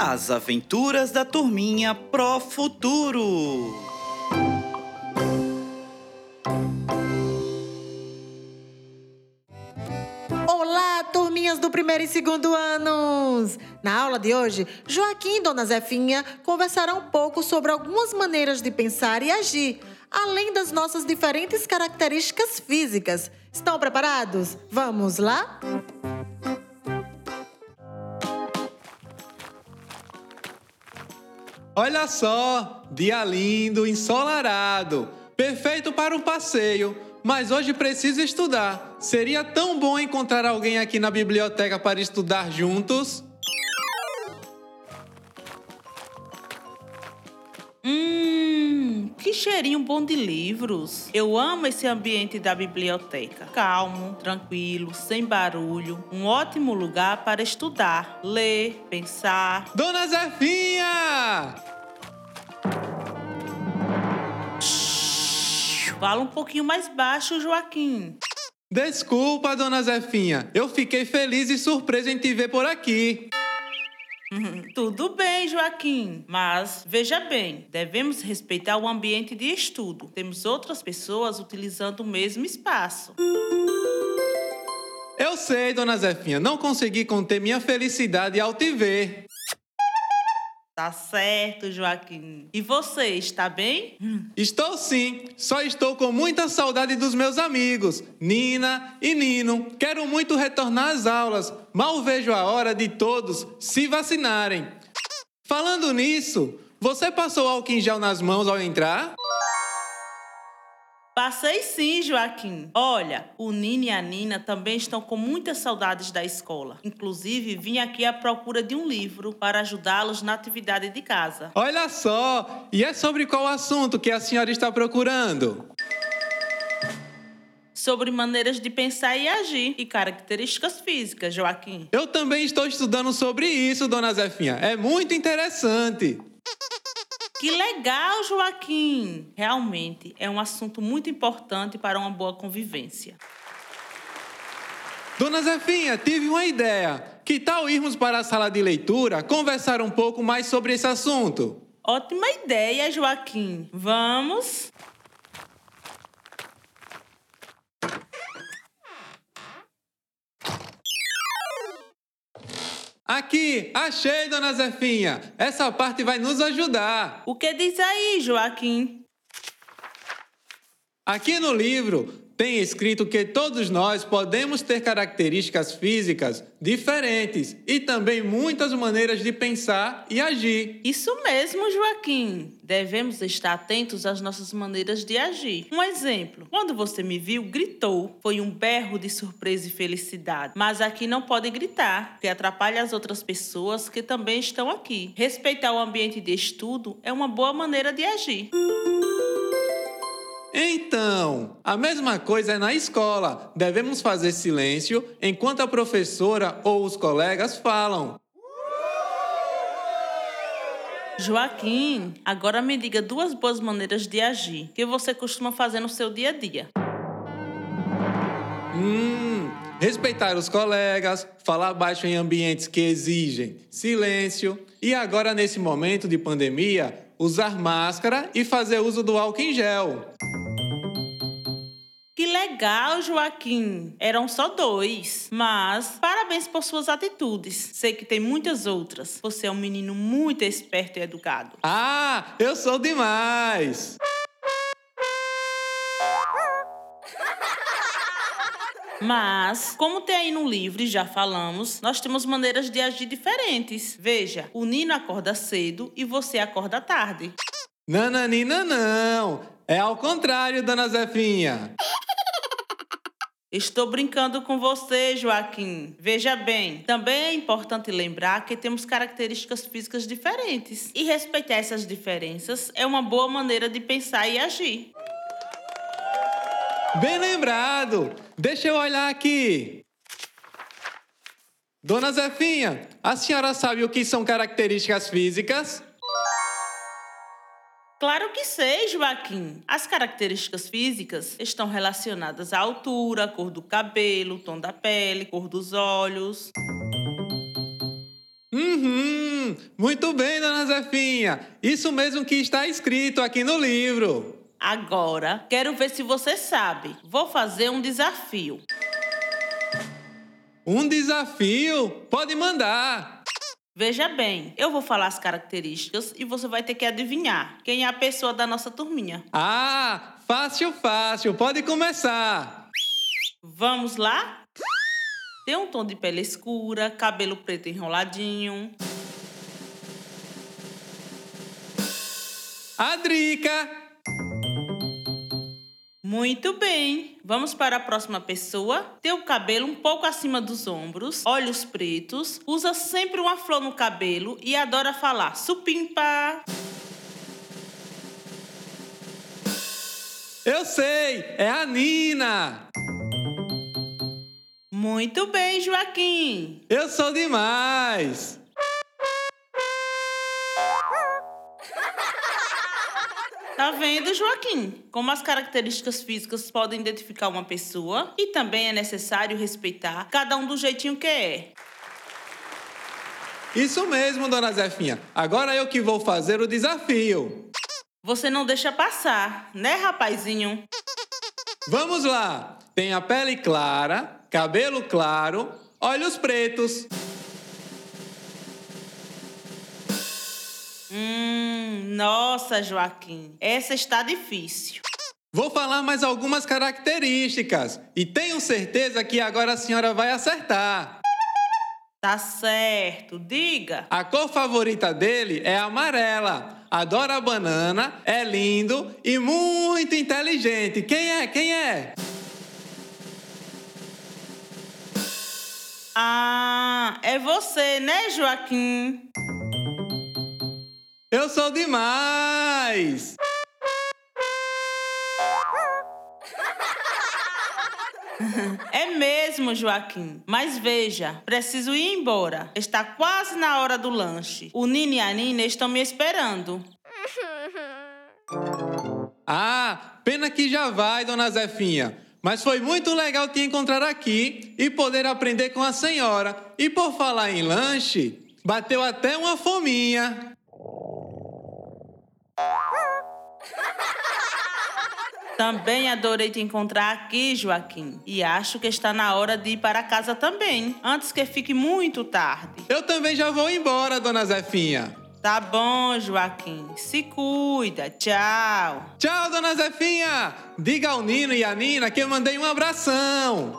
As aventuras da turminha Pro Futuro. Olá, turminhas do primeiro e segundo anos! Na aula de hoje, Joaquim e Dona Zefinha conversarão um pouco sobre algumas maneiras de pensar e agir, além das nossas diferentes características físicas. Estão preparados? Vamos lá? Olha só, dia lindo, ensolarado, perfeito para um passeio. Mas hoje preciso estudar. Seria tão bom encontrar alguém aqui na biblioteca para estudar juntos. Hum, que cheirinho bom de livros. Eu amo esse ambiente da biblioteca. Calmo, tranquilo, sem barulho. Um ótimo lugar para estudar, ler, pensar. Dona Zefinha! Fala um pouquinho mais baixo, Joaquim. Desculpa, dona Zefinha. Eu fiquei feliz e surpreso em te ver por aqui. Tudo bem, Joaquim, mas veja bem, devemos respeitar o ambiente de estudo. Temos outras pessoas utilizando o mesmo espaço. Eu sei, dona Zefinha, não consegui conter minha felicidade ao te ver. Tá certo, Joaquim. E você, está bem? Estou sim, só estou com muita saudade dos meus amigos, Nina e Nino. Quero muito retornar às aulas, mal vejo a hora de todos se vacinarem. Falando nisso, você passou álcool em gel nas mãos ao entrar? Passei sim, Joaquim. Olha, o Nino e a Nina também estão com muitas saudades da escola. Inclusive, vim aqui à procura de um livro para ajudá-los na atividade de casa. Olha só! E é sobre qual assunto que a senhora está procurando? Sobre maneiras de pensar e agir e características físicas, Joaquim. Eu também estou estudando sobre isso, dona Zefinha. É muito interessante. Que legal, Joaquim! Realmente é um assunto muito importante para uma boa convivência. Dona Zefinha, tive uma ideia. Que tal irmos para a sala de leitura conversar um pouco mais sobre esse assunto? Ótima ideia, Joaquim. Vamos? Aqui, achei, dona Zefinha. Essa parte vai nos ajudar. O que diz aí, Joaquim? Aqui no livro tem escrito que todos nós podemos ter características físicas diferentes e também muitas maneiras de pensar e agir. Isso mesmo, Joaquim. Devemos estar atentos às nossas maneiras de agir. Um exemplo: quando você me viu, gritou. Foi um berro de surpresa e felicidade. Mas aqui não pode gritar, que atrapalha as outras pessoas que também estão aqui. Respeitar o ambiente de estudo é uma boa maneira de agir. Então, a mesma coisa é na escola. Devemos fazer silêncio enquanto a professora ou os colegas falam. Joaquim, agora me diga duas boas maneiras de agir que você costuma fazer no seu dia a dia. Hum, respeitar os colegas, falar baixo em ambientes que exigem silêncio e agora nesse momento de pandemia, usar máscara e fazer uso do álcool em gel. Que legal, Joaquim! Eram só dois. Mas parabéns por suas atitudes. Sei que tem muitas outras. Você é um menino muito esperto e educado. Ah, eu sou demais! Mas, como tem aí no livro e já falamos, nós temos maneiras de agir diferentes. Veja, o Nino acorda cedo e você acorda tarde. Nananina não! É ao contrário, dona Zefinha. Estou brincando com você, Joaquim. Veja bem, também é importante lembrar que temos características físicas diferentes. E respeitar essas diferenças é uma boa maneira de pensar e agir. Bem lembrado! Deixa eu olhar aqui. Dona Zefinha, a senhora sabe o que são características físicas? Claro que sei, Joaquim. As características físicas estão relacionadas à altura, cor do cabelo, tom da pele, cor dos olhos. Uhum! Hum, muito bem, dona Zefinha. Isso mesmo que está escrito aqui no livro. Agora, quero ver se você sabe. Vou fazer um desafio. Um desafio? Pode mandar. Veja bem, eu vou falar as características e você vai ter que adivinhar quem é a pessoa da nossa turminha. Ah, fácil, fácil. Pode começar. Vamos lá? Tem um tom de pele escura, cabelo preto enroladinho. A Drica. Muito bem. Vamos para a próxima pessoa. Tem o cabelo um pouco acima dos ombros, olhos pretos, usa sempre uma flor no cabelo e adora falar supimpa. Eu sei, é a Nina. Muito bem, Joaquim. Eu sou demais. Tá vendo, Joaquim? Como as características físicas podem identificar uma pessoa e também é necessário respeitar cada um do jeitinho que é. Isso mesmo, dona Zefinha. Agora eu que vou fazer o desafio. Você não deixa passar, né, rapazinho? Vamos lá. Tem a pele clara, cabelo claro, olhos pretos. Hum, nossa, Joaquim, essa está difícil. Vou falar mais algumas características e tenho certeza que agora a senhora vai acertar. Tá certo, diga. A cor favorita dele é amarela. Adora banana, é lindo e muito inteligente. Quem é? Quem é? Ah, é você, né, Joaquim? Eu sou demais! É mesmo, Joaquim. Mas veja, preciso ir embora. Está quase na hora do lanche. O Nini e a Nina estão me esperando. Ah, pena que já vai, dona Zefinha. Mas foi muito legal te encontrar aqui e poder aprender com a senhora. E por falar em lanche, bateu até uma fominha. Também adorei te encontrar aqui, Joaquim. E acho que está na hora de ir para casa também, antes que fique muito tarde. Eu também já vou embora, dona Zefinha. Tá bom, Joaquim. Se cuida. Tchau. Tchau, dona Zefinha. Diga ao Nino e à Nina que eu mandei um abração.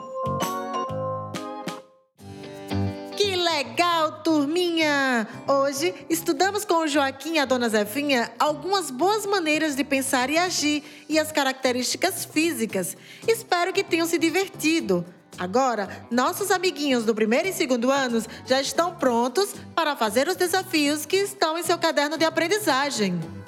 Turminha! Hoje estudamos com o Joaquim e a dona Zefinha algumas boas maneiras de pensar e agir e as características físicas. Espero que tenham se divertido. Agora, nossos amiguinhos do primeiro e segundo anos já estão prontos para fazer os desafios que estão em seu caderno de aprendizagem.